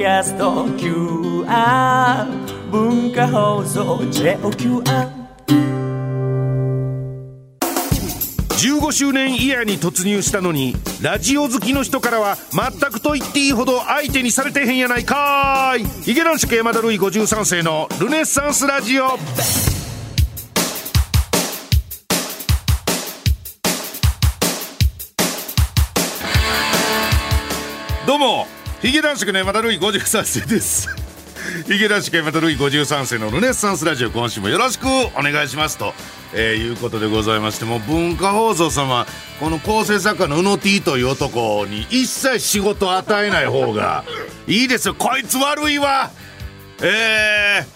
キャスト QR 文化放送 JOQR 15周年イヤーに突入したのにラジオ好きの人からは全くと言っていいほど相手にされてへんやないかーい。ヒゲ男子山田るい53世のルネッサンスラジオ。ヒゲ男子の山田るい53世です。ヒゲ男子山田るい53世のルネッサンスラジオ今週もよろしくお願いしますと、えーいうことでございましても文化放送様この構成作家の宇野 T という男に一切仕事与えない方が いいですよ。こいつ悪いわ。え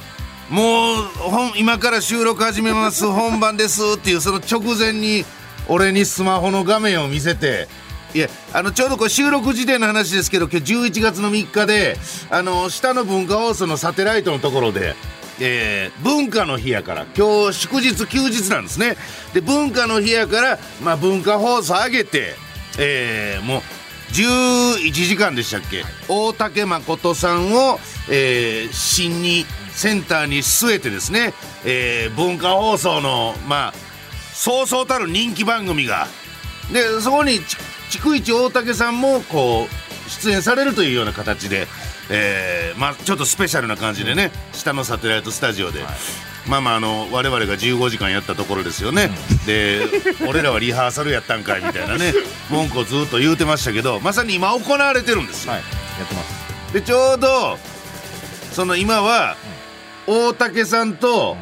ー、もうほん今から収録始めます。本番です。っていうその直前に俺にスマホの画面を見せていやあのちょうどこれ収録時点の話ですけど今日11月の3日であの下の文化放送のサテライトのところで、えー文化の日やから今日祝日休日なんですね。で文化の日やから、まあ、文化放送上げて、えーもう11時間でしたっけ？大竹誠さんを、えー新にセンターに据えてですね、えー文化放送のまあそうそうたる人気番組が。でそこに逐一大竹さんもこう出演されるというような形で、えーまあ、ちょっとスペシャルな感じでね、下のサテライトスタジオで、まあまああの我々が15時間やったところですよね、で俺らはリハーサルやったんかいみたいなね 文句をずっと言うてましたけどまさに今行われてるんですよ。はい。やってます。でちょうどその今は大竹さんと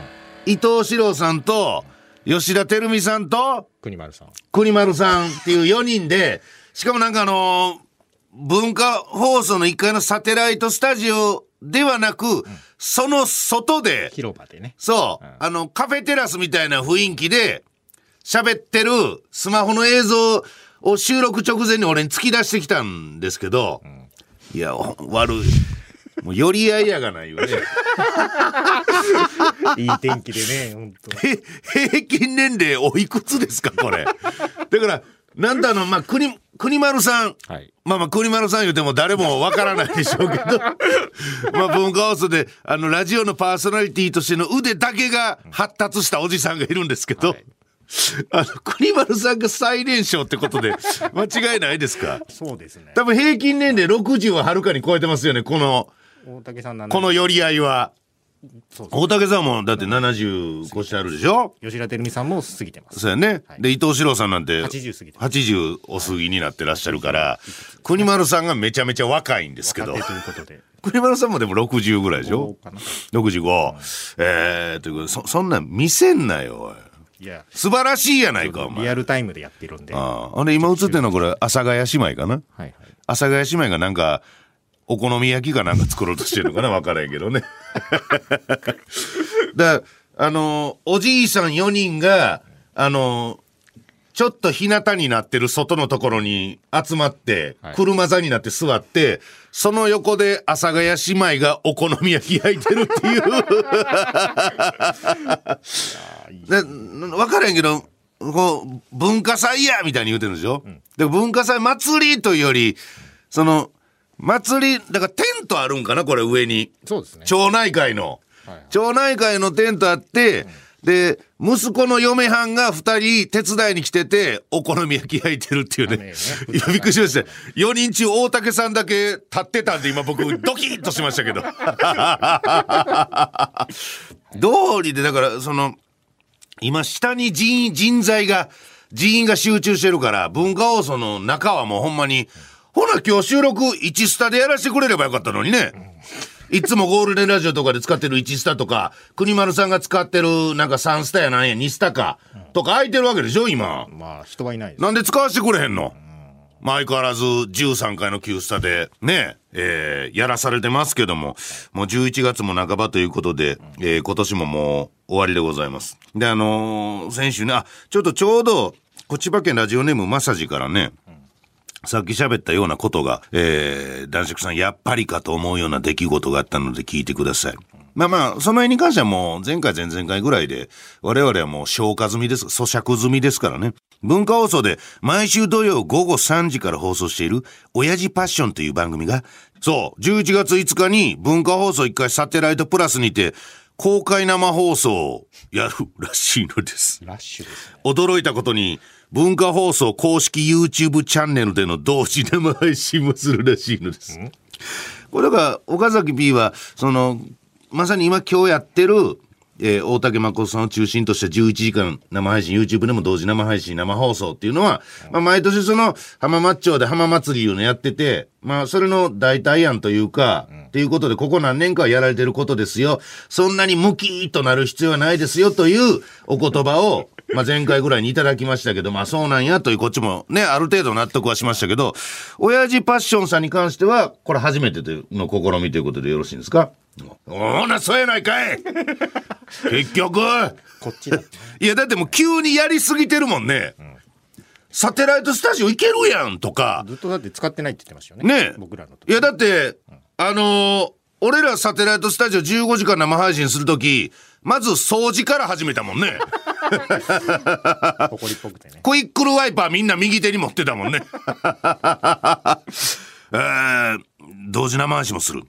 伊藤四郎さんと吉田照美さんと国丸さん国丸さんっていう4人で、しかもなんかあのー文化放送の1階のサテライトスタジオではなく、その外で、広場でねそう、あの、カフェテラスみたいな雰囲気で、喋ってるスマホの映像を収録直前に俺に突き出してきたんですけど、いや、ほ悪い。もう寄り合いやがないよね。いい天気でね 本当へ平均年齢おいくつですかこれ。だから、なんだあの、まあ、国、国丸さん。はい。まあまあ、国丸さん言うても誰もわからないでしょうけど。まあ、文化放送で、あの、ラジオのパーソナリティとしての腕だけが発達したおじさんがいるんですけど、はい。あの、国丸さんが最年少ってことで、間違いないですか？そうですね。多分平均年齢60ははるかに超えてますよね、この、大竹さんなんこの寄り合いは。大竹さんもだって70越してあるでしょ？吉田照美さんも過ぎてます。そうやね。はい。で、伊藤四郎さんなんて、80過ぎてます。80お過ぎになってらっしゃるから、国丸さんがめちゃめちゃ若いんですけど。国丸さんもでも60ぐらいでしょ？そうかな ?65。えー、ということで、そ、そんなん見せんなよ、おい。いや。素晴らしいやないか、お前。リアルタイムでやってるんで。はああ。あれ、今映ってるのはこれ、阿佐ヶ谷姉妹かな？いはい。阿佐ヶ谷姉妹がなんか、お好み焼きかなんか作ろうとしてるのかなわからんけどね。だあの、おじいさん4人が、あの、ちょっと日向になってる外のところに集まって、はい車座になって座って、その横で阿佐ヶ谷姉妹がお好み焼き焼いてるっていう。で分からへんけど、こう、文化祭やみたいに言うてるんですよ。で文化祭祭りというより、その、祭り、だからテントあるんかなこれ上に。そうですね町内会の。はいはい町内会のテントあって、で、息子の嫁はんが二人手伝いに来てて、お好み焼き焼いてるっていうね。びっくりしました。4人中大竹さんだけ立ってたんで、今僕ドキッとしましたけど。道理で、だから、その、今下に人員、人材が、人員が集中してるから、文化放送の中はもうほんまに、ほな今日収録1スタでやらせてくれればよかったのにね。いつもゴールデンラジオとかで使ってる1スタとか、国丸さんが使ってるなんか3スタやなんや2スタか、とか空いてるわけでしょ今。まあ人はいないですなんで使わせてくれへんの？まあ相変わらず13回の旧スタでね、えーやらされてますけども、もう11月も半ばということで、えー今年ももう終わりでございます。で、あのー先週ね、あ、ちょっとちょうど、こ千葉県ラジオネームまさじからね、さっき喋ったようなことが、えー、男爵さんやっぱりかと思うような出来事があったので聞いてください。まあまあ、その辺に関してはもう前回前々回ぐらいで、我々はもう消化済みです、咀嚼済みですからね。文化放送で毎週土曜午後3時から放送している、親父パッションという番組が、そう、11月5日に文化放送1回サテライトプラスにて公開生放送をやるらしいのです。ラッシュですね。驚いたことに文化放送公式 YouTube チャンネルでの同時生配信もするらしいのです。これだから岡崎 P はそのまさに今今日やってる、えー大竹誠さんを中心とした11時間生配信 YouTube でも同時生配信生放送っていうのは、まあ、毎年その浜松町で浜祭りいうのやっててまあそれの代替案というか、っていうことでここ何年かはやられてることですよ。そんなにムキーとなる必要はないですよというお言葉をまあ、前回ぐらいにいただきましたけど、まあそうなんやというこっちもね、ある程度納得はしましたけど、親父パッションさんに関しては、これ初めての試みということでよろしいんですか？ほな、そうやないかい結局こっちだ。いや、だってもう急にやりすぎてるもんね。サテライトスタジオ行けるやんとか、ずっとだって使ってないって言ってましたよね。ね僕らの時。いや、だって、あのー俺らサテライトスタジオ15時間生配信するとき、まず掃除から始めたもんね。ほ こりっぽくてね。クイックルワイパーみんな右手に持ってたもんね。えー、同時生配信もする。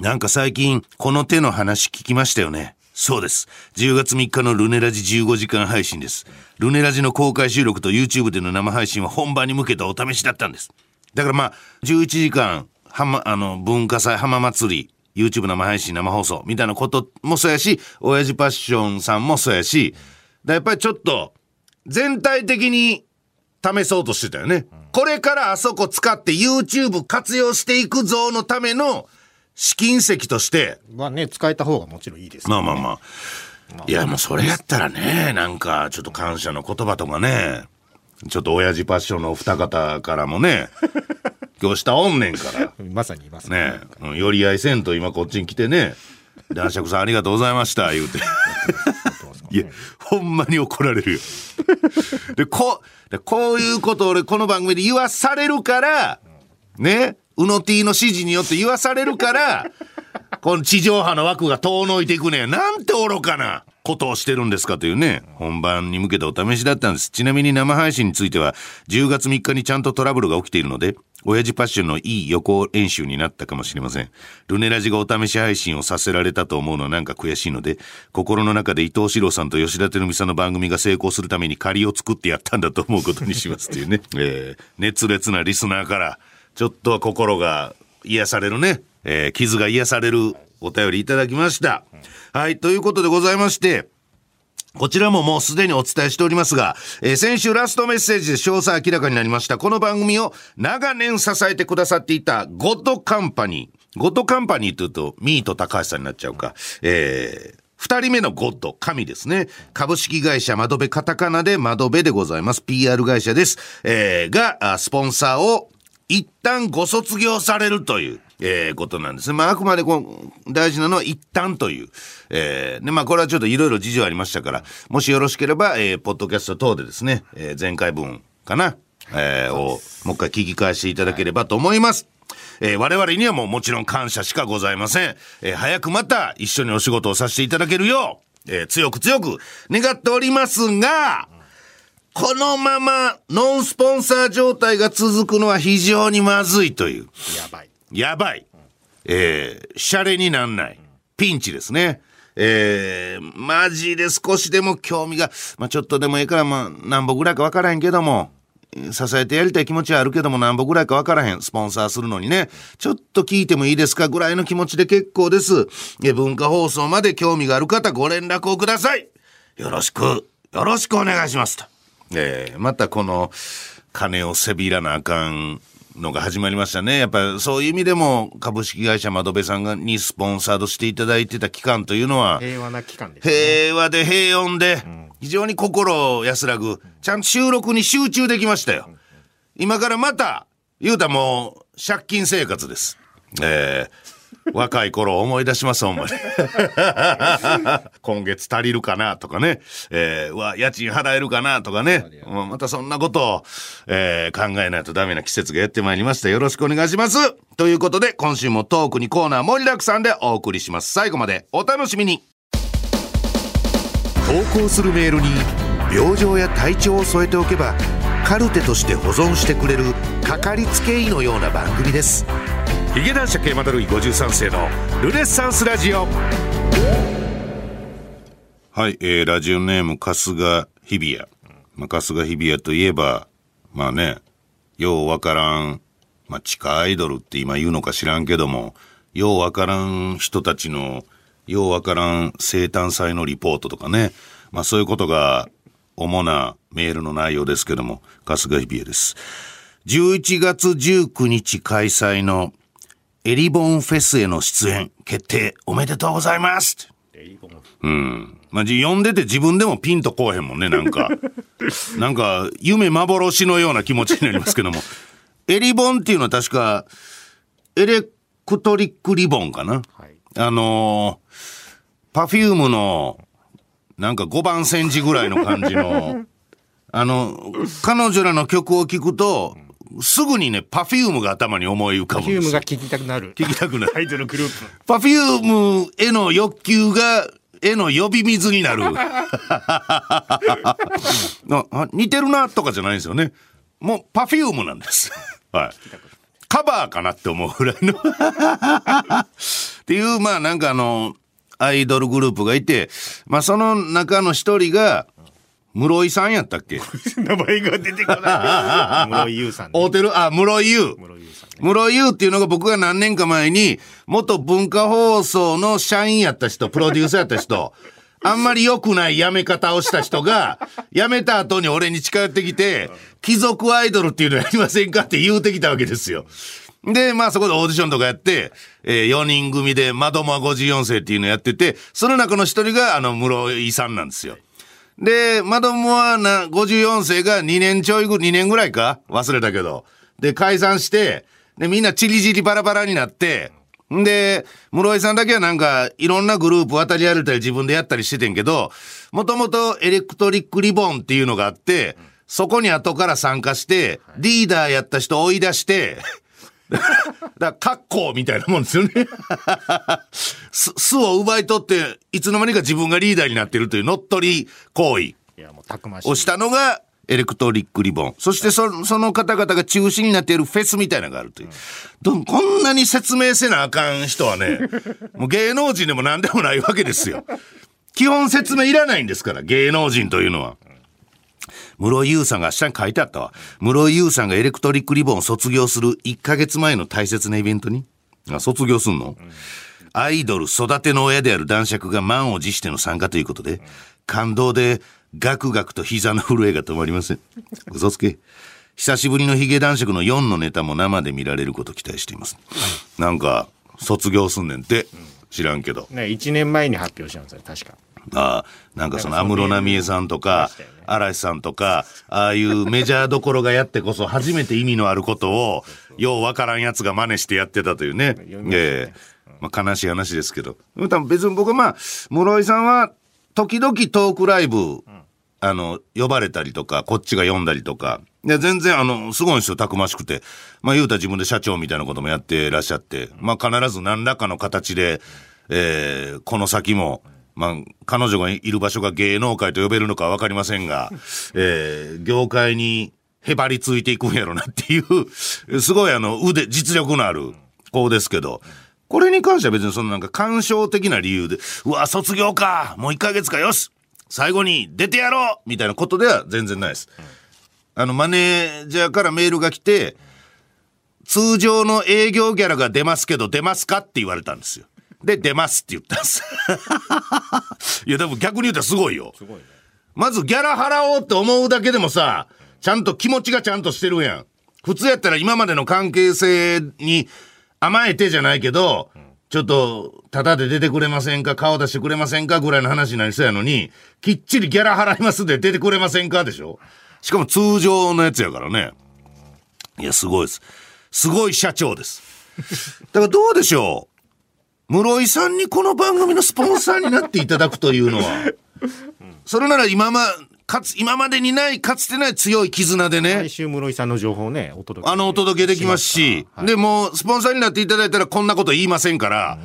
なんか最近、この手の話聞きましたよね。そうです。10月3日のルネラジ15時間配信です。ルネラジの公開収録と YouTube での生配信は本番に向けたお試しだったんです。だからまあ、11時間、浜、あの、文化祭浜祭り、YouTube 生配信生放送みたいなこともそうやし、親父パッションさんもそうやし、だやっぱりちょっと、全体的に試そうとしてたよね。これからあそこ使って YouTube 活用していくぞのための試金石として、まあね、使えた方がもちろんいいですけどまあまあまあ。いやもうそれやったらね、なんかちょっと感謝の言葉とかね、ちょっと親父パッションのお二方からもね、今日下おんねんから。まさにいますねうん寄り合いせんと今こっちに来てね、男爵さんありがとうございました、言うて。いや、ほんまに怒られるよ。で、こう、こういうことを俺この番組で言わされるから、ね、うの T の指示によって言わされるから、この地上波の枠が遠のいていくね。なんて愚かなことをしてるんですかというね、本番に向けたお試しだったんです。ちなみに生配信については、10月3日にちゃんとトラブルが起きているので、親父パッションのいい予行演習になったかもしれません。ルネラジがお試し配信をさせられたと思うのはなんか悔しいので、心の中で伊藤四郎さんと吉田照美さんの番組が成功するために仮を作ってやったんだと思うことにしますというね。えー熱烈なリスナーから、ちょっとは心が癒されるね、えー傷が癒されるお便りいただきました。はい、ということでございまして、こちらももうすでにお伝えしておりますが、えー先週ラストメッセージで詳細明らかになりました。この番組を長年支えてくださっていたゴッドカンパニー。ゴッドカンパニーというと、ミート高橋さんになっちゃうか。えー二人目のゴッド、神ですね。株式会社窓辺カタカナで窓辺でございます。PR 会社です。えーが、スポンサーを一旦ご卒業されるという、えーことなんですね。まあ、あくまでこう、大事なのは一旦という。えーで、まあ、これはちょっといろいろ事情ありましたから、もしよろしければ、えーポッドキャスト等でですね、えー前回分かな、えーを、もう一回聞き返していただければと思います。えー我々にはもうもちろん感謝しかございません。えー早くまた一緒にお仕事をさせていただけるよう、えー強く強く願っておりますが、このままノンスポンサー状態が続くのは非常にまずいという。やばい。やばい。えー、シャレになんない。ピンチですね。えー、マジで少しでも興味が、まあちょっとでもいいから、まあ何本ぐらいかわからへんけども、支えてやりたい気持ちはあるけども何本ぐらいかわからへん。スポンサーするのにね。ちょっと聞いてもいいですかぐらいの気持ちで結構です。え文化放送まで興味がある方ご連絡をください。よろしく、よろしくお願いしますと。えーまたこの金をせびらなあかんのが始まりましたね。やっぱりそういう意味でも株式会社窓辺さんがにスポンサードしていただいてた期間というのは、平和な期間です、ね。平和で平穏で、非常に心安らぐ、ちゃんと収録に集中できましたよ。今からまた、言うたらもう、借金生活です。えー若い頃を思い出します、ほんまに。今月足りるかなとかね。えー、うわ、家賃払えるかなとかね。ままたそんなことを、えー考えないとダメな季節がやってまいりました。よろしくお願いします。ということで、今週もトークにコーナー盛りだくさんでお送りします。最後までお楽しみに。投稿するメールに病状や体調を添えておけばカルテとして保存してくれるかかりつけ医のような番組ですヒゲ男爵山田るい53世のルネッサンスラジオ。はい、えー、ラジオネーム春日日比谷、まあ、春日日比谷といえばまあねようわからんまあ地下アイドルって今言うのか知らんけどもようわからん人たちのようわからん生誕祭のリポートとかね。まあそういうことが主なメールの内容ですけども春日日比谷です。11月19日開催のエリボンフェスへの出演決定おめでとうございますうん。まあ、じ読んでて自分でもピンとこうへんもんね、なんか。なんか、夢幻のような気持ちになりますけども。エリボンっていうのは確か、エレクトリックリボンかな。はいあのー、パフュームの、なんか5番煎じぐらいの感じの、あの、彼女らの曲を聴くと、すぐにね、パフュームが頭に思い浮かぶんですよパフュームが聴きたくなる。聞きたくない。アイドルグループ。パフュームへの欲求が、への呼び水になる。似てるなとかじゃないんですよね。もうパフュームなんです。はい。カバーかなって思うぐらいの。っていう、まあなんかあの、アイドルグループがいて、まあその中の一人が、室井さんやったっけ？名前が出てこない。室井優さん、ね。会うてるあ、室井優。室井優さん、ね。室井優っていうのが僕が何年か前に、元文化放送の社員やった人、プロデューサーやった人、あんまり良くない辞め方をした人が、辞めた後に俺に近寄ってきて、貴族アイドルっていうのやりませんかって言うてきたわけですよ。で、まあそこでオーディションとかやって、えー4人組で、マドモア54世っていうのやってて、その中の一人が、あの、室井さんなんですよ。で、マドモアな54世が2年ちょいぐ、2年ぐらいか？忘れたけど。で、解散して、で、みんなチリチリバラバラになって、んで、室井さんだけはなんか、いろんなグループ渡り歩いたり自分でやったりしててんけど、もともとエレクトリックリボンっていうのがあって、そこに後から参加して、リーダーやった人追い出して、だから、格好みたいなもんですよね。す巣を奪い取って、いつの間にか自分がリーダーになってるという乗っ取り行為。をしたのが、エレクトリックリボン。そしてそ、その方々が中心になっているフェスみたいなのがあるという。どこんなに説明せなあかん人はね、もう芸能人でも何でもないわけですよ。基本説明いらないんですから、芸能人というのは。室井優さんが下に書いてあったわ。室井優さんがエレクトリックリボンを卒業する1ヶ月前の大切なイベントに。あ、卒業すんの、アイドル育ての親である男爵が満を持しての参加ということで、感動でガクガクと膝の震えが止まりません。嘘つけ。久しぶりのヒゲ男爵の4のネタも生で見られること期待しています。なんか、卒業すんねんって。知らんけど。ね、1年前に発表したんですよ、確か。ああ、なんかその安室奈美恵さんとか嵐さんとか、ああいうメジャーどころがやってこそ初めて意味のあることを、ようわからんやつが真似してやってたというね。ええまあ悲しい話ですけど。多分別に僕はまあ、室井さんは、時々トークライブ、あの、呼ばれたりとか、こっちが読んだりとか。いや、全然、あの、すごいんですよ、たくましくて。まあ、言うたら自分で社長みたいなこともやってらっしゃって。まあ、必ず何らかの形で、えーこの先も、まあ、彼女がいる場所が芸能界と呼べるのかわかりませんが、えー業界にへばりついていくんやろなっていう、すごいあの、腕、実力のある子ですけど、これに関しては別にそのなんか感傷的な理由で、うわ、卒業かもう1ヶ月かよし最後に出てやろうみたいなことでは全然ないです。あの、マネージャーからメールが来て、通常の営業ギャラが出ますけど、出ますかって言われたんですよ。で、出ますって言ったんです。いや、でも逆に言うたらすごいよ。すごいね。まずギャラ払おうって思うだけでもさ、ちゃんと気持ちがちゃんとしてるやん。普通やったら今までの関係性に甘えてじゃないけど、ちょっと、タダで出てくれませんか顔出してくれませんかぐらいの話になりそうやのに、きっちりギャラ払いますで出てくれませんかでしょしかも通常のやつやからね。いや、すごいです。すごい社長です。だからどうでしょう？室井さんにこの番組のスポンサーになっていただくというのは、それなら今ま、かつ、今までにない、かつてない強い絆でね来、週室井さんの情報をね、お届け。あの、お届けできますし、はいで、もう、スポンサーになっていただいたらこんなこと言いませんから、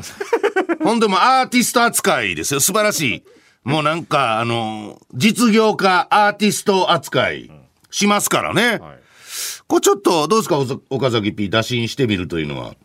ほんでもうアーティスト扱いですよ。素晴らしい。もうなんか、あの、実業家、アーティスト扱いしますからね。はいこれちょっと、どうですか、お岡崎 P 打診してみるというのは。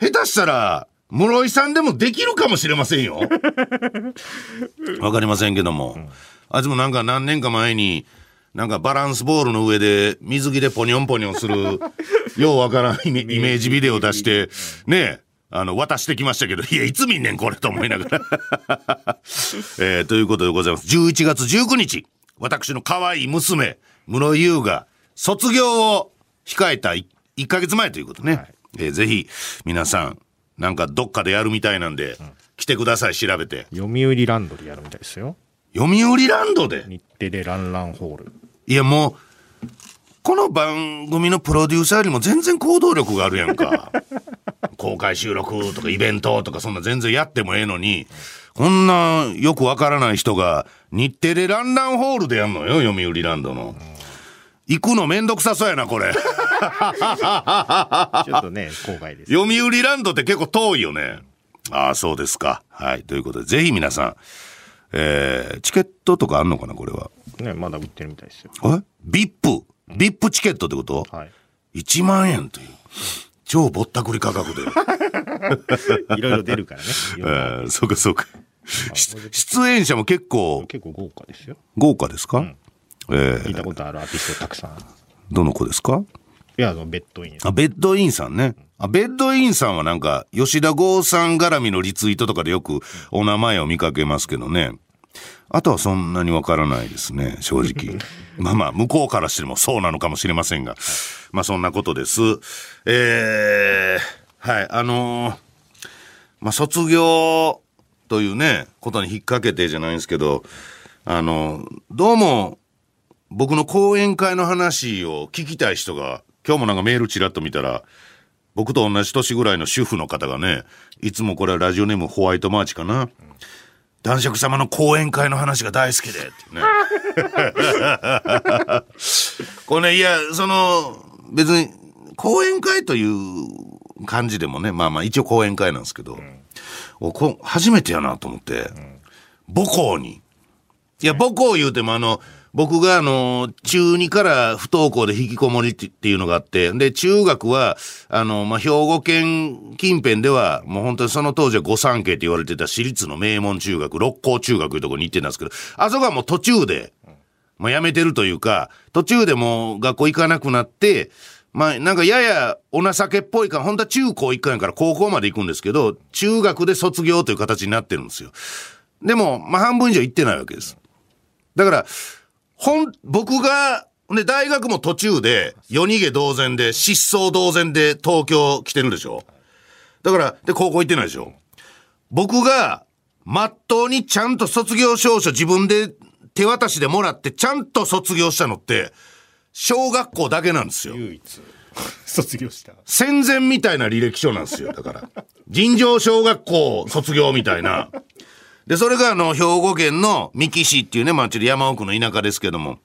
下手したら、室井さんでもできるかもしれませんよ。わかりませんけども。あいつもなんか何年か前に、なんかバランスボールの上で水着でポニョンポニョンする、ようわからんイメージビデオ出して、ねえ、あの、渡してきましたけど、いや、いつ見んねん、これと思いながら。えーということでございます。11月19日、私の可愛い娘、室井優が卒業を控えた 1, ヶ月前ということね。えーぜひ、皆さん、なんかどっかでやるみたいなんで、来てください、調べて。読売ランドでやるみたいですよ読売ランドで？日テレランランホールいやもう、この番組のプロデューサーよりも全然行動力があるやんか。公開収録とかイベントとかそんな全然やってもええのに、こんなよくわからない人が日テレランランホールでやんのよ、読売ランドの。行くのめんどくさそうやな、これ。ちょっとね郊外です。読売ランドって結構遠いよね。ああ、そうですか。はい。ということで、ぜひ皆さん、えー、チケットとかあんのかな、これは？ねまだ売ってるみたいですよ。え？ビップ。ビップチケットってこと、はい。1万円という。超ぼったくり価格で、いろいろ出るからね。えー、そうかそうか。し出演者も結構。結構豪華ですよ。豪華ですか、えー聞いたことあるアーティストたくさん。どの子ですか？いやあのベッドイン。あベッドインさんね。あベッドインさんはなんか吉田剛さん絡みのリツイートとかでよくお名前を見かけますけどね。あとはそんなにわからないですね正直。まあまあ向こうからしてもそうなのかもしれませんが。まあそんなことです。えー、はいあのーまあ、卒業というね、ことに引っ掛けてじゃないんですけど、あの、どうも、僕の講演会の話を聞きたい人が、今日もなんかメールちらっと見たら、僕と同じ年ぐらいの主婦の方がね、いつもこれはラジオネームホワイトマーチかな。男爵様の講演会の話が大好きで、ってね。これね、いや、その、別に、講演会という感じでもね、まあまあ一応講演会なんですけど、おこ初めてやなと思って、母校に。いや、母校言うてもあの、僕があの、中2から不登校で引きこもりっていうのがあって、で、中学は、あの、まあ、兵庫県近辺では、もう本当にその当時は御三家って言われてた私立の名門中学、六甲中学いうところに行ってたんですけど、あそこはもう途中で、まあ、辞めてるというか、途中でもう学校行かなくなって、まあ、なんかややお情けっぽいか、本当は中高一貫やから高校まで行くんですけど、中学で卒業という形になってるんですよ。でも、まあ、半分以上行ってないわけです。だから、ほん、僕が、で、大学も途中で、夜逃げ同然で、失踪同然で東京来てるでしょ？だから、で、高校行ってないでしょ？僕が、まっとうにちゃんと卒業証書自分で手渡しでもらって、ちゃんと卒業したのって、小学校だけなんですよ。唯一 卒業した戦前みたいな履歴書なんですよ。だから。尋常小学校卒業みたいな。で、それがあの、兵庫県の三木市っていうね、まあちょっと山奥の田舎ですけども、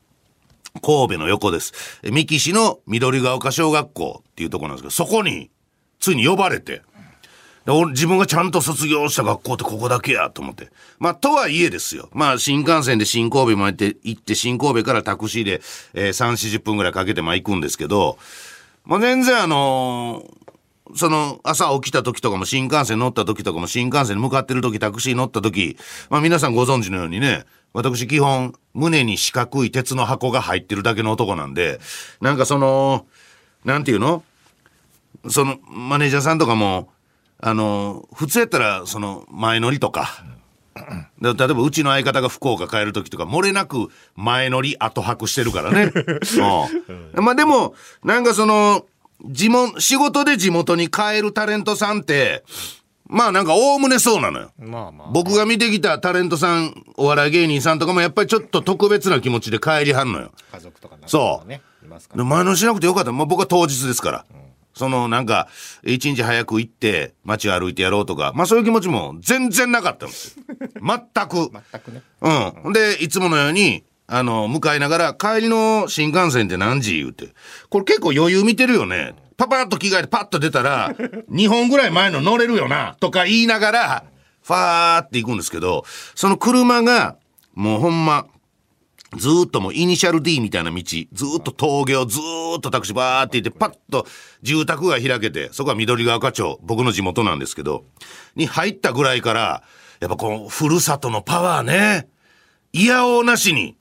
神戸の横です。三木市の緑ヶ丘小学校っていうとこなんですけど、そこに、ついに呼ばれて、で俺自分がちゃんと卒業した学校ってここだけやと思って。まあ、とはいえですよ。まあ、新幹線で新神戸まで行って、新神戸からタクシーで、えー、3、40分ぐらいかけてまあ行くんですけど、まあ、全然あのーその朝起きた時とかも新幹線乗った時とかも新幹線に向かってる時タクシー乗った時、まあ皆さんご存知のようにね、私基本胸に四角い鉄の箱が入ってるだけの男なんで、なんかその、なんていうの？そのマネージャーさんとかも、あの、普通やったらその前乗りとか、で例えばうちの相方が福岡帰る時とか漏れなく前乗り後泊してるからね。うん、まあでもなんかその地元仕事で地元に帰るタレントさんってまあなんかおおむねそうなのよ。まあまあ僕が見てきたタレントさんお笑い芸人さんとかもやっぱりちょっと特別な気持ちで帰りはんのよ。家族とか仲そうね前乗りしなくてよかった。まあ、僕は当日ですから。そのなんか、一日早く行って街を歩いてやろうとか、まあそういう気持ちも全然なかったんですよ。全く。ら全くねうん。で、いつものように、あの、向かいながら、帰りの新幹線って何時？言うて。これ結構余裕見てるよね。パパッと着替えてパッと出たら、2本ぐらい前の乗れるよな、とか言いながら、ファーって行くんですけど、その車が、もうほんま、ずーっともうイニシャル D みたいな道、ずーっと峠をずーっとタクシーバーって行って、パッと住宅が開けて、そこは緑川課長、僕の地元なんですけど、に入ったぐらいから、やっぱこのふるさとのパワーね、いやおうなしに、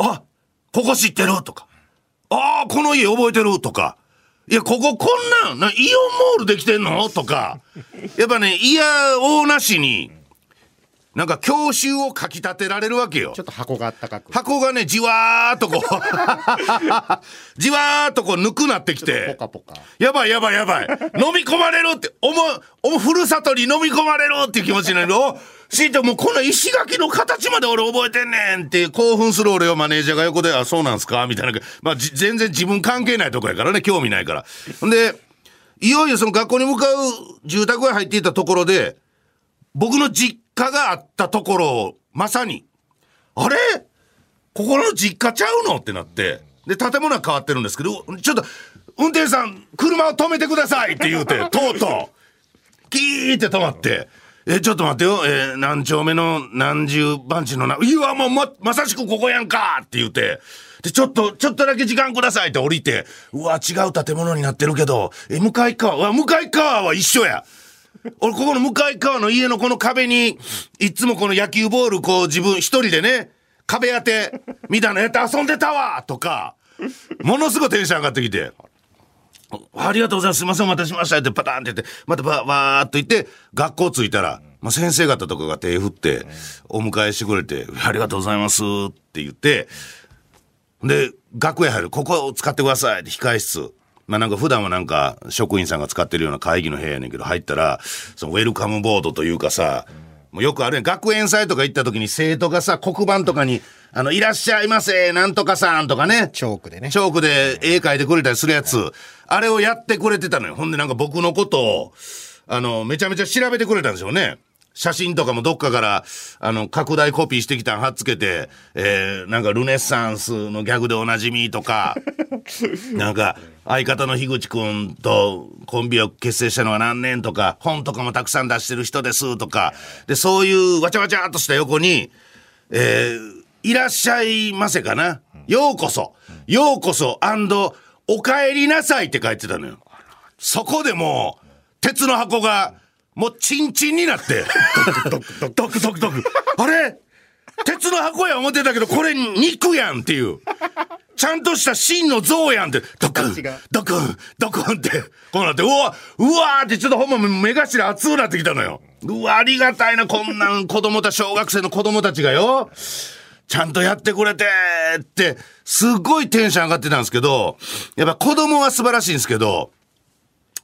あ、ここ知ってるとか、ああ、この家覚えてるとか、いや、こここんなん、なイオンモールできてんのとか、やっぱね、いやおうなしに、なんか教習をかき立てられるわけよちょ。っと箱があったかく。箱がね、じわーっとこう、じわーっとこう、ぬくなってきポて、カポカ。やばいやばいやばい、飲み込まれるって、おも、おも、ふるさとに飲み込まれるっていう気持ちになるおしんちゃんもうこんな石垣の形まで俺覚えてんねんって興奮する俺をマネージャーが横で、あ、そうなんすか？みたいな。まあ、じ全然自分関係ないとこやからね、興味ないから。で、いよいよその学校に向かう住宅へ入っていったところで、僕の実家があったところを、まさに、あれ？ここの実家ちゃうの？ってなって、で、建物は変わってるんですけど、ちょっと、運転手さん、車を止めてくださいって言うて、とうとう、キーって止まって、え、ちょっと待ってよ、えー何丁目の何十番地のな、いや、もうま、まさしくここやんかって言うて、で、ちょっと、ちょっとだけ時間くださいって降りて、うわ、違う建物になってるけど、え、向かい側、うわ、向かい側は一緒や。俺、ここの向かい側の家のこの壁に、いつもこの野球ボール、こう自分一人でね、壁当て、みたいなやって遊んでたわとか、ものすごいテンション上がってきて、ありがとうございます。すいません、お待たせしました。ってパターンって言って、またば、わーっと行って、学校着いたら、まあ、先生方とかが手振って、お迎えしてくれて、ありがとうございますって言って、で、学園入る、ここを使ってくださいって控室。まあなんか普段はなんか職員さんが使ってるような会議の部屋やねんけど、入ったら、そのウェルカムボードというかさ、もうよくあるやん。学園祭とか行った時に生徒がさ、黒板とかに、あの、いらっしゃいませ、なんとかさんとかね。チョークでねチョークで絵描いてくれたりするやつ。あれをやってくれてたのよ。ほんでなんか僕のことを、あの、めちゃめちゃ調べてくれたんですよね。写真とかもどっかから、あの、拡大コピーしてきたん貼っつけて、えー、なんかルネッサンスのギャグでおなじみとか、なんか、相方の樋口くんとコンビを結成したのは何年とか、本とかもたくさん出してる人ですとか、で、そういうわちゃわちゃっとした横に、えー、いらっしゃいませかな？ようこそ。ようこそ、お帰りなさいって書いてたのよ。そこでもう、鉄の箱が、もうチンチンになって、ドクドクドクドク。あれ？鉄の箱や思ってたけど、これ肉やんっていう。ちゃんとした真の像やんって、ドクンドクン、ドクンって、こうなって、うわ、うわーってちょっとほんま目頭熱くなってきたのよ。うわ、ありがたいな、こんなん子供たち、小学生の子供たちがよ。ちゃんとやってくれてって、すっごいテンション上がってたんですけど、やっぱ子供は素晴らしいんですけど、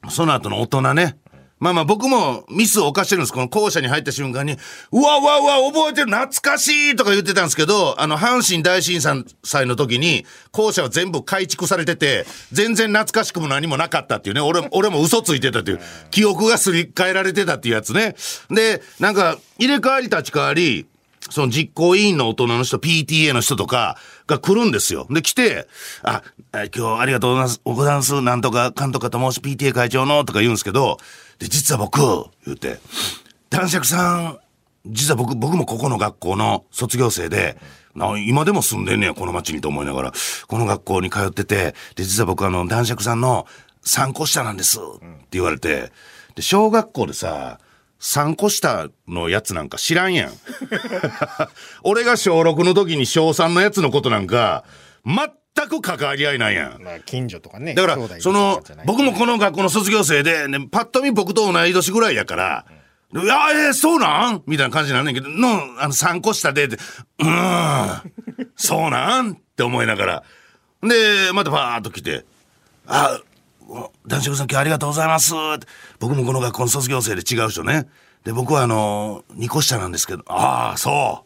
その後の大人ね。まあまあ僕もミスを犯してるんです。この校舎に入った瞬間に、うわうわうわ、覚えてる、懐かしいとか言ってたんですけど、あの、阪神大震災の時に、校舎は全部改築されてて、全然懐かしくも何もなかったっていうね、俺、俺も嘘ついてたっていう、記憶がすり替えられてたっていうやつね。で、なんか、入れ替わり立ち替わり、その実行委員の大人の人、PTA の人とかが来るんですよ。で、来て、あ、今日ありがとうございます。おございます。なんとか、かんとかと申し、PTA 会長の、とか言うんですけど、で、実は僕、言うて、男爵さん、実は僕、僕もここの学校の卒業生で、な今でも住んでんねや、この町にと思いながら、この学校に通ってて、で、実は僕あの、男爵さんの3個下なんです、って言われて、で、小学校でさ、3個下のやつなんか知らんやん。俺が小6の時に小3のやつのことなんか、全く関わり合いないやん。まあ、近所とかね。だから、その僕もこの学校の卒業生で、ね、パッと見僕と同い年ぐらいやから、いや、えーそうなん？みたいな感じになんねんけど、の、あの、3個下で、でうーん、そうなん？って思いながら。で、またパーッと来て、あ、男爵さん今日ありがとうございます僕もこの学校の卒業生で違う人ね。で、僕はあの、2個下なんですけど、ああ、そう。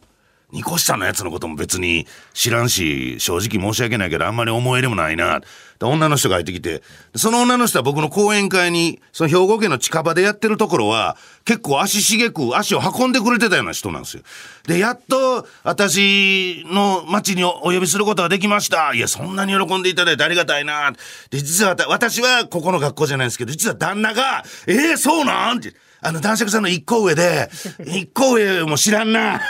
2個下のやつのことも別に知らんし、正直申し訳ないけど、あんまり思い入れもないな。女の人が入ってきて、その女の人は僕の講演会に、その兵庫県の近場でやってるところは、結構足しげく足を運んでくれてたような人なんですよ。で、やっと私の町にお呼びすることができました。いや、そんなに喜んでいただいてありがたいな。で、実は私はここの学校じゃないんですけど、実は旦那が、えー、そうなんって。あの、男爵さんの一個上で、一個上も知らんな。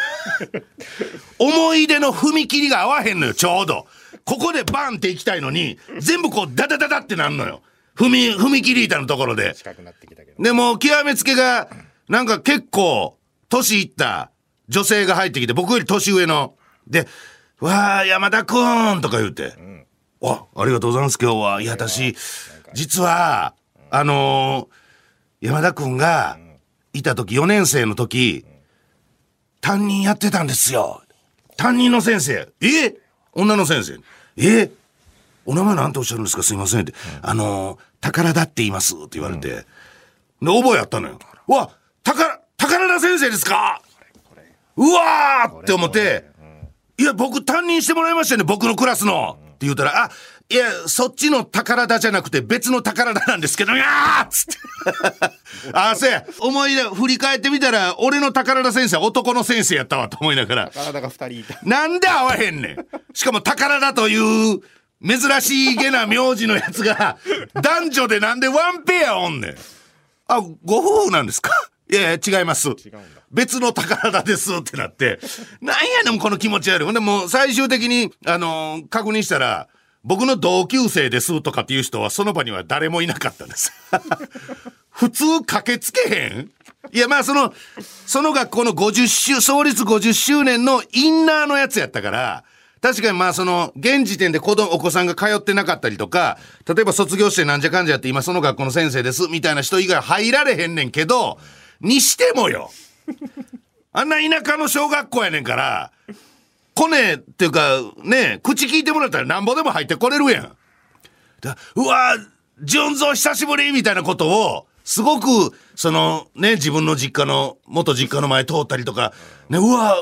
思い出の踏切が合わへんのよ、ちょうど。ここでバンって行きたいのに、全部こう、ダダダダってなんのよ。踏み、踏切板のところで。近くなってきたけど。でも、極めつけが、なんか結構、年いった女性が入ってきて、僕より年上の。で、わあ、山田くんとか言うて。あ、ありがとうございます、今日は。いや、私、実は、あのー山田くんが、いた時、4年生の時、担任やってたんですよ。担任の先生。え？女の先生。え？お名前なんておっしゃるんですか？すいませんって。あのー宝田って言いますって言われて。で、覚えやったのよ。うわ、宝、宝田先生ですか？うわーって思って、いや、僕担任してもらいましたよね、僕のクラスの。って言うたら、あ、いや、そっちの宝田じゃなくて別の宝田なんですけど、いやーっつって。あ、そうや。思い出、振り返ってみたら、俺の宝田先生は男の先生やったわと思いながら。体が二人いた。なんで合わへんねん。しかも宝田という珍しげな名字のやつが、男女でなんでワンペアおんねん。あ、ご夫婦なんですか？いやいや、違います。違うんだ。別の宝田ですってなって、なんやねん、この気持ち悪い。ほんでもう最終的に、あのー確認したら、僕の同級生ですとかっていう人はその場には誰もいなかったんです。普通駆けつけへん？いや、まあその、その学校の50周、創立50周年のインナーのやつやったから、確かにまあその、現時点で子供、お子さんが通ってなかったりとか、例えば卒業してなんじゃかんじゃって今その学校の先生です、みたいな人以外入られへんねんけど、にしてもよ。あんな田舎の小学校やねんから、コネっていうか、ねえ、口聞いてもらったらなんぼでも入ってこれるやん。だうわ純蔵久しぶりみたいなことを、すごく、その、ね、自分の実家の、元実家の前通ったりとか、ね、うわ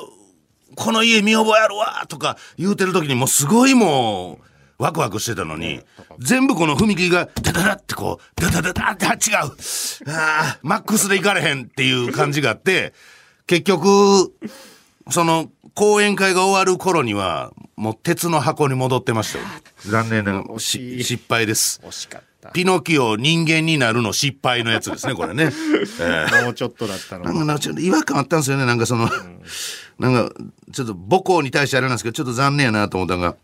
この家見覚えあるわとか言うてる時にもうすごいもう、ワクワクしてたのに、全部この踏切が、ダダダってこう、ダダダダって、あ違う。あーマックスで行かれへんっていう感じがあって、結局、その、講演会が終わる頃には、もう鉄の箱に戻ってましたよ。残念ながら、惜し失敗です。惜しかった。ピノキオ人間になるの失敗のやつですね、これね。えーもうちょっとだったのなんかなちょっと違和感あったんですよね、なんかその、なんか、ちょっと母校に対してあれなんですけど、ちょっと残念やなと思ったのが、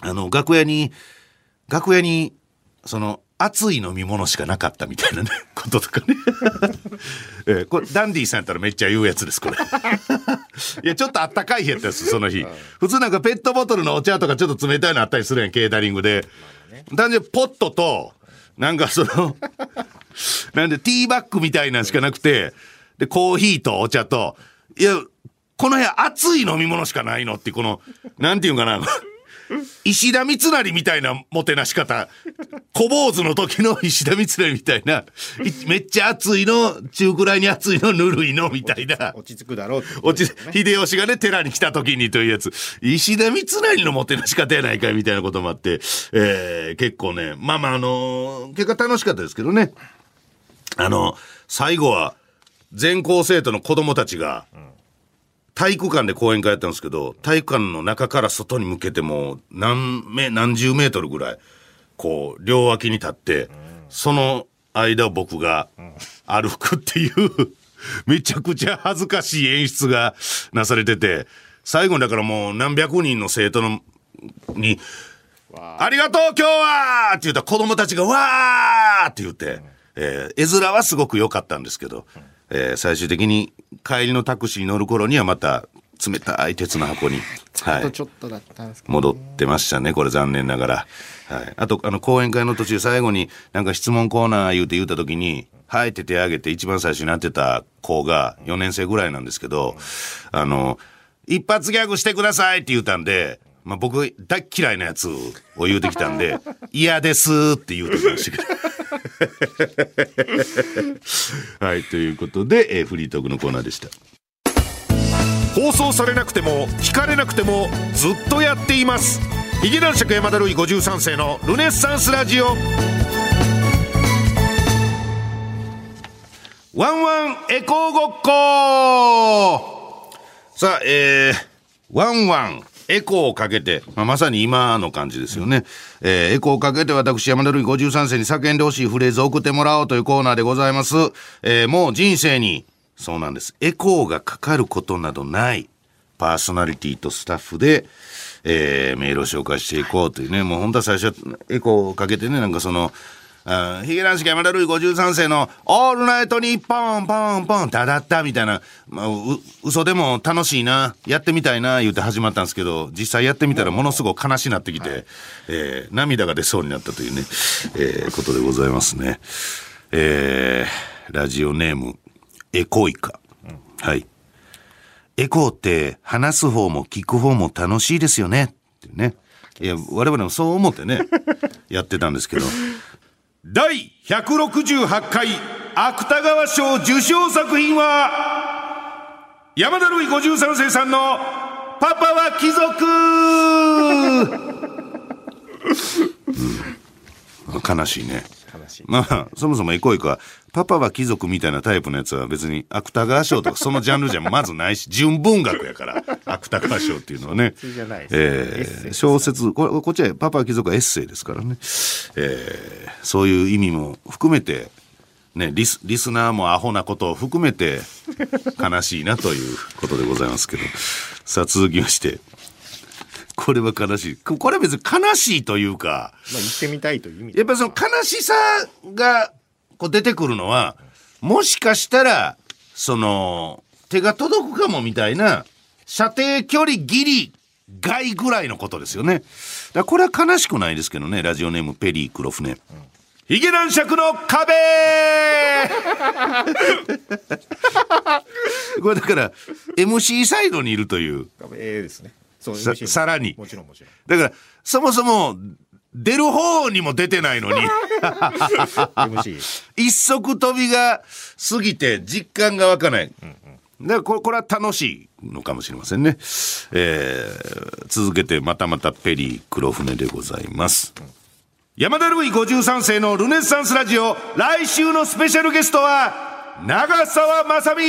あの、楽屋に、楽屋に、その、熱い飲み物しかなかったみたいなね、こととかね。えーこれ、ダンディさんやったらめっちゃ言うやつです、これ。いや、ちょっとあったかい日やったんです、その日。普通なんかペットボトルのお茶とかちょっと冷たいのあったりするやん、ケータリングで。単純にポットと、なんかその、なんでティーバッグみたいなんしかなくて、で、コーヒーとお茶と、いや、この部屋熱い飲み物しかないのって、この、なんていうんかな、石田三成みたいなもてなし方、小坊主の時の石田三成みたいな、いめっちゃ熱いの、中くらいに熱いの、ぬるいの、みたいな。落ち着くだろうってこと落ち秀吉がね寺に来た時にというやつ。石田三成のもてなし方やないかいみたいなこともあって、えー結構ねまあまああのー結果楽しかったですけどね。あの最後は全校生徒の子供たちが体育館で講演会やったんですけど体育館の中から外に向けても何メ何十メートルぐらいこう両脇に立って、その間を僕が歩くっていう、めちゃくちゃ恥ずかしい演出がなされてて最後にだからもう何百人の生徒のに「ありがとう今日は!」って言ったら子供たちが「わー!」って言って、えー絵面はすごく良かったんですけど、えー最終的に帰りのタクシーに乗る頃にはまた冷たい鉄の箱に、はいち、ょっとだったんですけど。戻ってましたねこれ残念ながら、はい、あとあの講演会の途中最後になんか質問コーナー言うて言った時に「はい」って手挙げて一番最初になってた子が4年生ぐらいなんですけどあの「一発ギャグしてください」って言ったんで、まあ、僕大っ嫌いなやつを言うてきたんで「嫌です」って言うてきましたけど。はいということで、えーフリートークのコーナーでした。放送されなくても聞かれなくてもずっとやっています。ヒゲ男爵山田るい53世のルネッサンスラジオ。ワンワンエコーごっこ。さあえー、ワンワン。エコーをかけて、まあ、まさに今の感じですよね。えーエコーをかけて私、山田るい53世に叫んでほしいフレーズを送ってもらおうというコーナーでございます。えーもう人生に、そうなんです。エコーがかかることなどない。パーソナリティとスタッフで、えーメールを紹介していこうというね、もう本当は最初、エコーをかけてね、なんかその、ヒゲ男子山田るい53世の「オールナイトニッポンポンポンダダッタ」みたいな、まあ、う嘘でも楽しいな。やってみたいな言うて始まったんですけど実際やってみたらものすごく悲しいなってきて、えー涙が出そうになったというね、えーことでございますね。えーラジオネームエコイカ、はい。エコーって話す方も聞く方も楽しいですよね。っていうね。いや我々もそう思ってね やってたんですけど第168回芥川賞受賞作品は山田るい53世さんの「パパは貴族」悲しいね。悲しい。まあそもそもエコイコはパパは貴族みたいなタイプのやつは別に芥川賞とかそのジャンルじゃまずないし純文学やから芥川賞っていうのはね。通じゃないです。えー小説これこっちはパパは貴族はエッセイですからね、えーそういう意味も含めてねリスリスナーもアホなことを含めて悲しいなということでございますけど。さあ続きまして これは悲しいここれは別に悲しいというかまあ行ってみたいという意味でやっぱりその悲しさがこう出てくるのはもしかしたらその手が届くかもみたいな射程距離ギリ外ぐらいのことですよね。だこれは悲しくないですけどねラジオネームペリー黒船。ヒゲ男爵の壁 これだから MC サイドにいるというええですね。そうささらにもちろんもちろん。だからそもそも出る方にも出てないのに 一足飛びが過ぎて実感が湧かない。だからこれこれは楽しいのかもしれませんね。えー続けてまたまたペリー黒船でございます。山田ルイ53世のルネッサンスラジオ来週のスペシャルゲストは長澤まさみ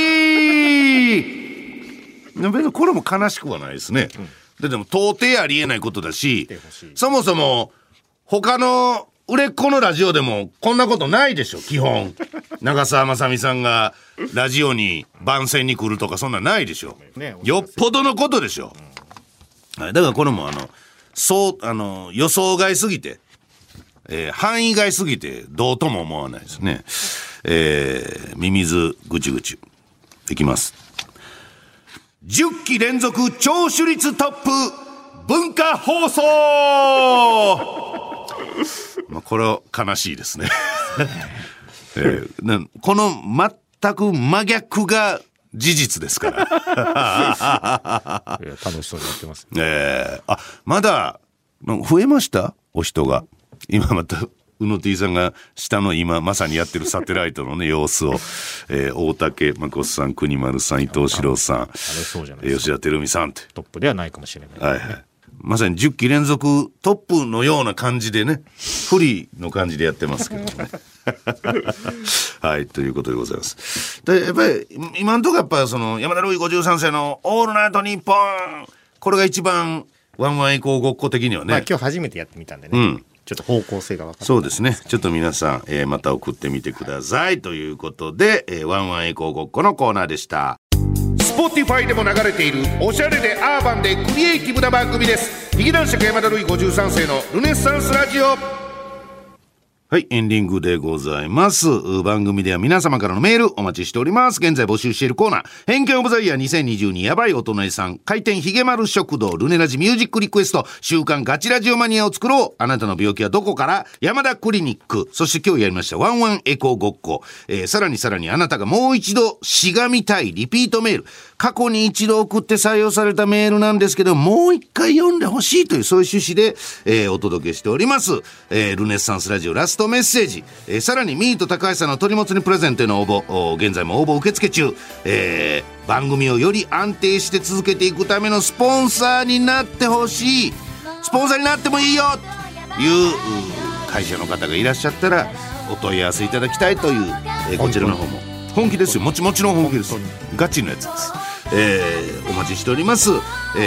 これも悲しくはないですね。ででも到底ありえないことだしそもそも他の売れっ子のラジオでもこんなことないでしょ基本。長澤まさみさんがラジオに番宣に来るとかそんなんないでしょ、ねよっぽどのことでしょ、はい、だからこれもあのそうあの予想外すぎて、えー範囲外すぎてどうとも思わないですね。えーミミズぐちぐち。いきます10期連続聴取率トップ文化放送 まあこれは悲しいですね。えーなこの全く真逆が事実ですから。楽しそうにやってます。えーあまだ増えました？お人が。今また宇野 T さんが下の今まさにやってるサテライトのね様子を、えー大竹誠さん国丸さん伊藤四郎さん。吉田照美さんって。トップではないかもしれない。はいはい。まさに10期連続トップのような感じでね、フリーの感じでやってますけどね。はい、ということでございます。で、やっぱり、今のところやっぱその、山田ロイ53世のオールナイトニッポンこれが一番、ワンワン以降ごっこ的にはね。まあ今日初めてやってみたんでね。うんちょっと方向性が分かった。そうですね。ちょっと皆さん、えーまた送ってみてください。ということで、えーワンワンエコーごっこのコーナーでした。Spotify でも流れているおしゃれでアーバンでクリエイティブな番組です。ヒゲ男爵山田るい53世のルネッサンスラジオ。はい、エンディングでございます。番組では皆様からのメールお待ちしております。現在募集しているコーナー、偏見オブザイヤー2022やばいお隣さん、開店ヒゲ丸食堂、ルネラジミュージックリクエスト、週刊ガチラジオマニアを作ろう。あなたの病気はどこから？山田クリニック。そして今日やりましたワンワンエコーごっこ。えーさらにさらにあなたがもう一度しがみたいリピートメール。過去に一度送って採用されたメールなんですけど、もう一回読んでほしいというそういう趣旨で、えーお届けしております。えールネッサンスラジオラストメッセージ。えーさらにミート高橋さんの鳥もつにプレゼントへの応募、お現在も応募受付中。えー番組をより安定して続けていくためのスポンサーになってほしい。スポンサーになってもいいよ。という会社の方がいらっしゃったらお問い合わせいただきたいという、えーこちらの方も。本気ですよ。もちもちろん本気です。本ガチのやつです。えーお待ちしております。すべ、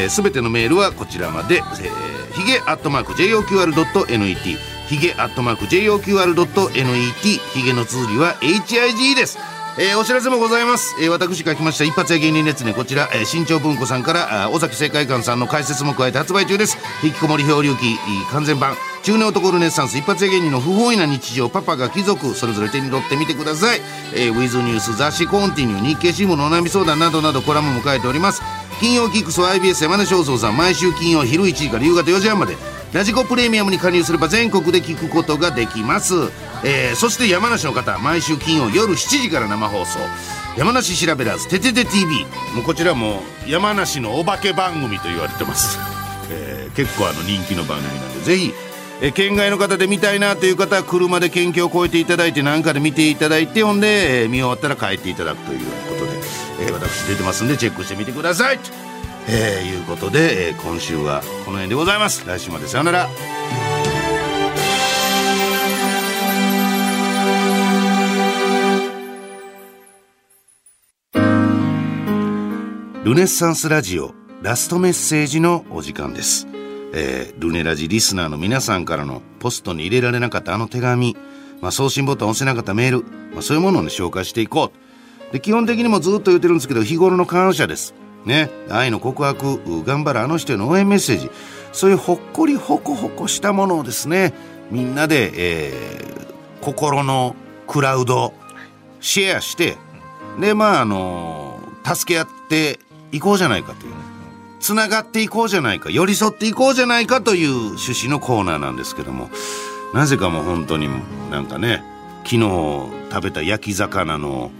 えー全てのメールはこちらまで、えー、ヒゲアットマーク JOQR.net ヒゲアットマーク JOQR.net ヒゲの綴りは HIG です。えーお知らせもございます、えー私が来ました一発屋芸人列ねこちら、えー新潮文庫さんから尾崎世界観さんの解説も加えて発売中です。引きこもり漂流記完全版。中年男ルネッサンス一発屋芸人の不本意な日常パパが貴族それぞれ手に取ってみてください、えー、ウィズニュース雑誌コンティニュー日経新聞のお悩み相談などなどコラムも書いております。金曜キックスは IBS 山根正蔵さん。毎週金曜昼1時から夕方4時半まで。ラジコプレミアムに加入すれば全国で聞くことができます、えーそして山梨の方。毎週金曜夜7時から生放送。山梨調べらずててて TV もうこちらも山梨のお化け番組と言われてます、えー結構あの人気の番組なんで。ぜひえ県外の方で見たいなという方は車で県境を越えていただいて何かで見ていただいてほんで、えー見終わったら帰っていただくということで、えー私出てますんでチェックしてみてください。と、えーいうことで、えー今週はこの辺でございます。来週までさよなら。ルネッサンスラジオラストメッセージのお時間です、えールネラジリスナーの皆さんからのポストに入れられなかったあの手紙、まあ、送信ボタン押せなかったメール、まあ、そういうものを、ね、紹介していこう。で基本的にもずっと言ってるんですけど日頃の感謝です。ね。愛の告白頑張るあの人への応援メッセージ。そういうほっこりほこほこしたものをですねみんなで、えー心のクラウドシェアしてでまああの助け合っていこうじゃないかという。つながっていこうじゃないか寄り添っていこうじゃないかという趣旨のコーナーなんですけども。なぜかもう本当になんかね昨日食べた焼き魚の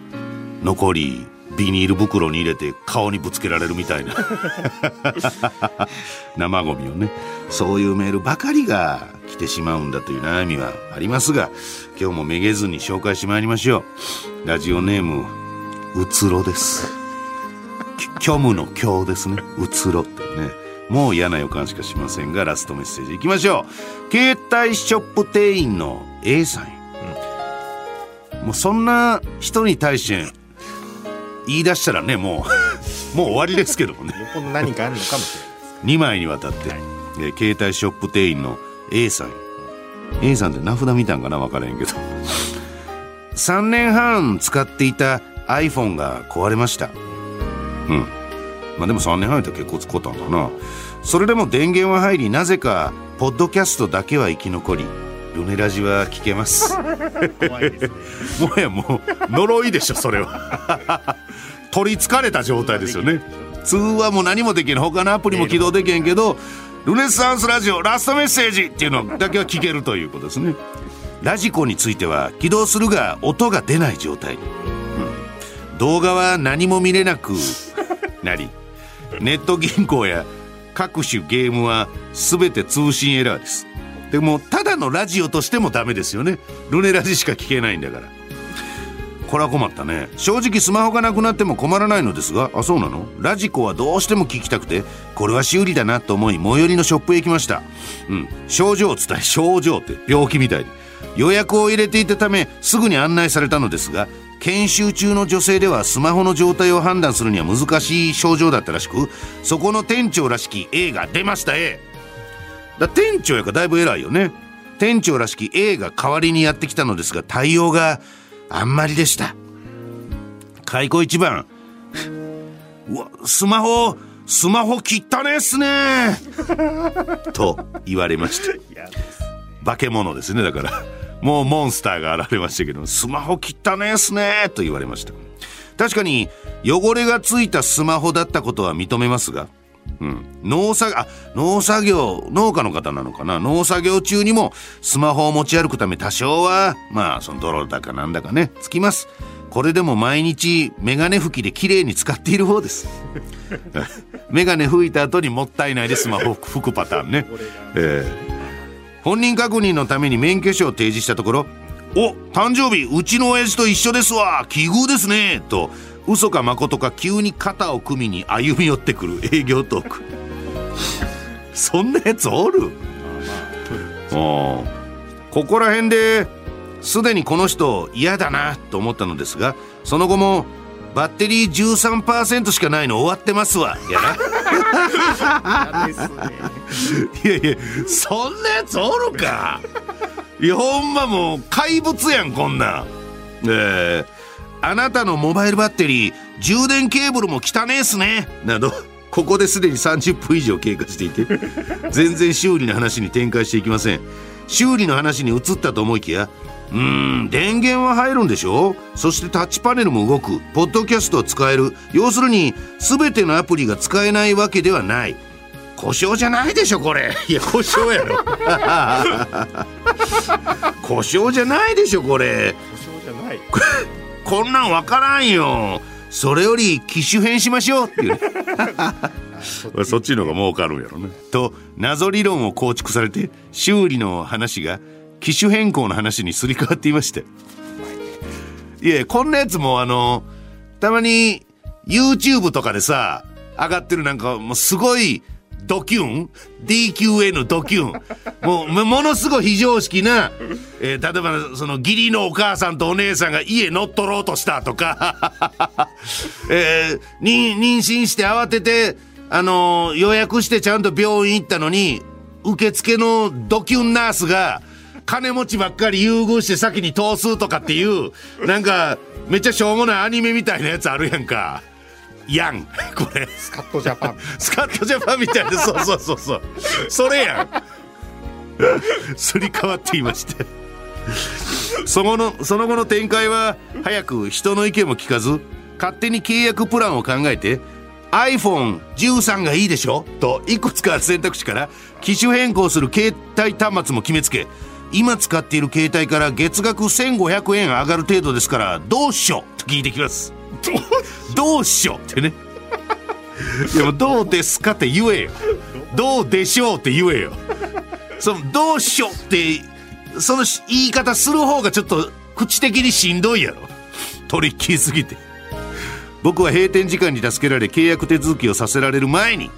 残りビニール袋に入れて顔にぶつけられるみたいな。生ゴミをね。そういうメールばかりが来てしまうんだという悩みはありますが今日もめげずに紹介してまいりましょう。ラジオネームうつろです。き虚無の虚ですね。うつろってね。もう嫌な予感しかしませんがラストメッセージいきましょう。携帯ショップ店員の A さん。へもうそんな人に対して言い出したらねもう もう終わりですけどもね。よっぽど何かあるのかもしれない2枚にわたって、えー携帯ショップ店員の A さん。A さんって名札見たんかな？分からへんけど。3年半使っていた iPhone が壊れました。うん。まあでも3年半やったら結構使ったんだな。それでも電源は入りなぜかポッドキャストだけは生き残りルネラジは聞けます。怖いですね。もはやもう呪いでしょそれは取りつかれた状態ですよね。通話も何もできん他のアプリも起動できへんけどルネッサンスラジオラストメッセージっていうのだけは聞けるということですね。ラジコについては起動するが音が出ない状態、うん。動画は何も見れなくなりネット銀行や各種ゲームは全て通信エラーです。でもただのラジオとしてもダメですよね。ルネラジしか聞けないんだから。これは困ったね。正直スマホがなくなっても困らないのですが。あそうなの？ラジコはどうしても聞きたくて。これは修理だなと思い最寄りのショップへ行きました。うん。症状を伝え症状って病気みたいに。予約を入れていたためすぐに案内されたのですが研修中の女性ではスマホの状態を判断するには難しい症状だったらしくそこの店長らしき A が出ました A だ店長やからだいぶ偉いよね。店長らしき A が代わりにやってきたのですが対応があんまりでした。開口一番。うわスマホスマホ切ったねっすね。と言われましたいやです化け物ですねだから。もうモンスターが現れましたけどスマホ切ったねっすねと言われました。確かに汚れがついたスマホだったことは認めますがうん、農作あ農作業農家の方なのかな？農作業中にもスマホを持ち歩くため多少はまあその泥だかなんだかねつきます。これでも毎日メガネ拭きで綺麗に使っている方です。メガネ拭いた後にもったいないでスマホ拭くパターンね、ええ。本人確認のために免許証を提示したところ「お誕生日うちの親父と一緒ですわ。奇遇ですね」と嘘か誠か急に肩を組みに歩み寄ってくる。営業トーク。そんなやつおる？うん。ここら辺ですでにこの人嫌だなと思ったのですがその後もバッテリー13%しかないの終わってますわ。やな。いやいやそんなやつおるか。いやほんまもう怪物やんこんなん。え。ーあなたのモバイルバッテリー充電ケーブルも汚ねえっすね。などここですでに30分以上経過していて全然修理の話に展開していきません。修理の話に移ったと思いきやうーん電源は入るんでしょ？そしてタッチパネルも動く。ポッドキャストを使える。要するに全てのアプリが使えないわけではない。故障じゃないでしょこれ。いや故障やろ。故障じゃないでしょこれ。故障じゃない。こんなんわからんよ。それより機種変しましょうっていう。ね そっちの方が儲かるんやろね。と謎理論を構築されて修理の話が機種変更の話にすり替わっていましたいやこんなやつもあのたまに YouTube とかでさ上がってるなんかもうすごいドキュン ?DQN ドキュン？もうものすごい非常識な、えー例えばその義理のお母さんとお姉さんが家乗っ取ろうとしたとか、えー妊娠して慌てて、あのー予約してちゃんと病院行ったのに受付のドキュンナースが金持ちばっかり優遇して先に通すとかっていうなんかめっちゃしょうもないアニメみたいなやつあるやんか。やんこれ。スカットジャパン。スカットジャパンみたいでそうそうそうそう。それやん。すり替わっていまして。そののその後の展開は早く人の意見も聞かず勝手に契約プランを考えて iPhone13 がいいでしょ？といくつか選択肢から機種変更する携帯端末も決めつけ今使っている携帯から月額1500円上がる程度ですからどうしようと聞いてきます どうしようってね。いやもうどうですかって言えよ。どうでしょうって言えよ。そのどうしようってそのし言い方する方がちょっと口的にしんどいやろ。トリッキーすぎて。僕は閉店時間に助けられ契約手続きをさせられる前に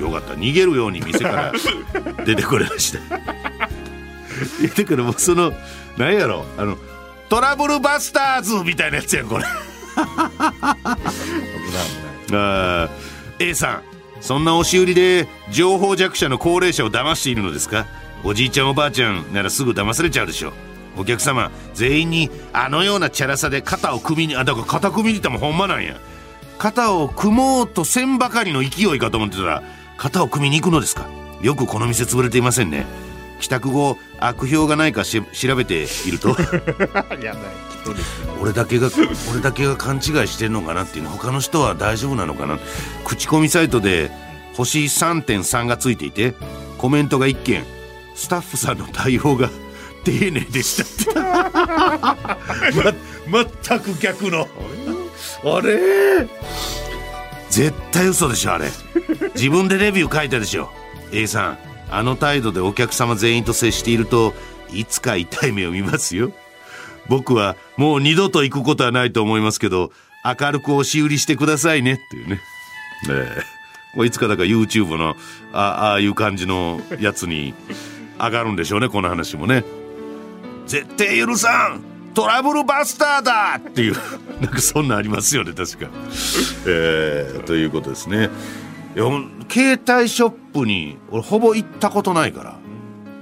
よかった逃げるように店から 出てくれました。いやだからもうその何やろあのトラブルバスターズみたいなやつやんこれ あー A さんそんな押し売りで情報弱者の高齢者を騙しているのですか？おじいちゃんおばあちゃんならすぐ騙されちゃうでしょお客様全員にあのようなチャラさで肩を組みにあだから肩組みに行ったもほんまなんや。肩を組もうとせんばかりの勢いかと思ってたら肩を組みに行くのですか？よくこの店潰れていませんね。帰宅後悪評がないかし調べていると。やばい。きっとですね。俺だけが 俺だけが勘違いしてんのかなっていうの。他の人は大丈夫なのかな。口コミサイトで星3.3がついていてコメントが1件。スタッフさんの対応が 丁寧でしたって、ま、全く逆の。あれ？絶対嘘でしょあれ。自分でレビュー書いたでしょ。A さんあの態度でお客様全員と接しているといつか痛い目を見ますよ。僕はもう二度と行くことはないと思いますけど明るく押し売りしてくださいねっていうね。ええ。これいつかだから YouTube のああいう感じのやつに上がるんでしょうねこの話もね。絶対許さん!トラブルバスターだ!っていうなんかそんなありますよね確か。ええということですね。いや携帯ショップに俺ほぼ行ったことないから。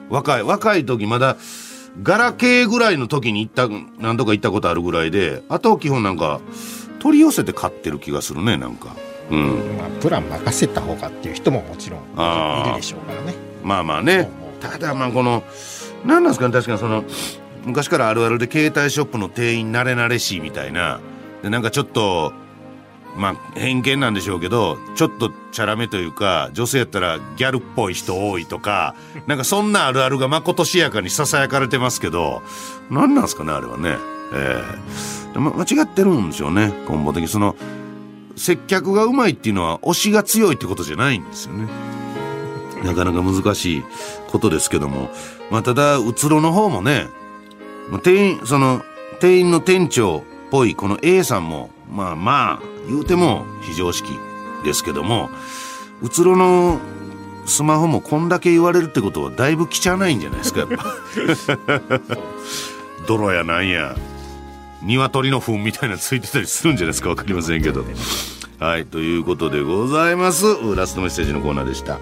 若い若い時まだガラケーぐらいの時に行った何度か行ったことあるぐらいであとは基本なんか取り寄せて買ってる気がするねなんか。うん。まあ、プラン任せた方がっていう人ももちろんいるでしょうからね。まあまあね。ただまあこの何なんですかね確かにその昔からあるあるで携帯ショップの店員慣れ慣れしいみたいな。でなんかちょっとまあ偏見なんでしょうけどちょっとチャラめというか女性やったらギャルっぽい人多いとかなんかそんなあるあるがまことしやかにささやかれてますけど何なんですかねあれはね。ええ。間違ってるんでしょうね根本的に。その接客がうまいっていうのは推しが強いってことじゃないんですよね。なかなか難しいことですけども、まあ、ただ、うつろの方もね、店員、その、店員の店長っぽいこの A さんも、まあまあ、言うても非常識ですけども、うつろのスマホもこんだけ言われるってことはだいぶ汚いんじゃないですか、やっぱ。泥やなんや。鶏の糞みたいなのついてたりするんじゃないですか分かりませんけどはいということでございますラストメッセージのコーナーでした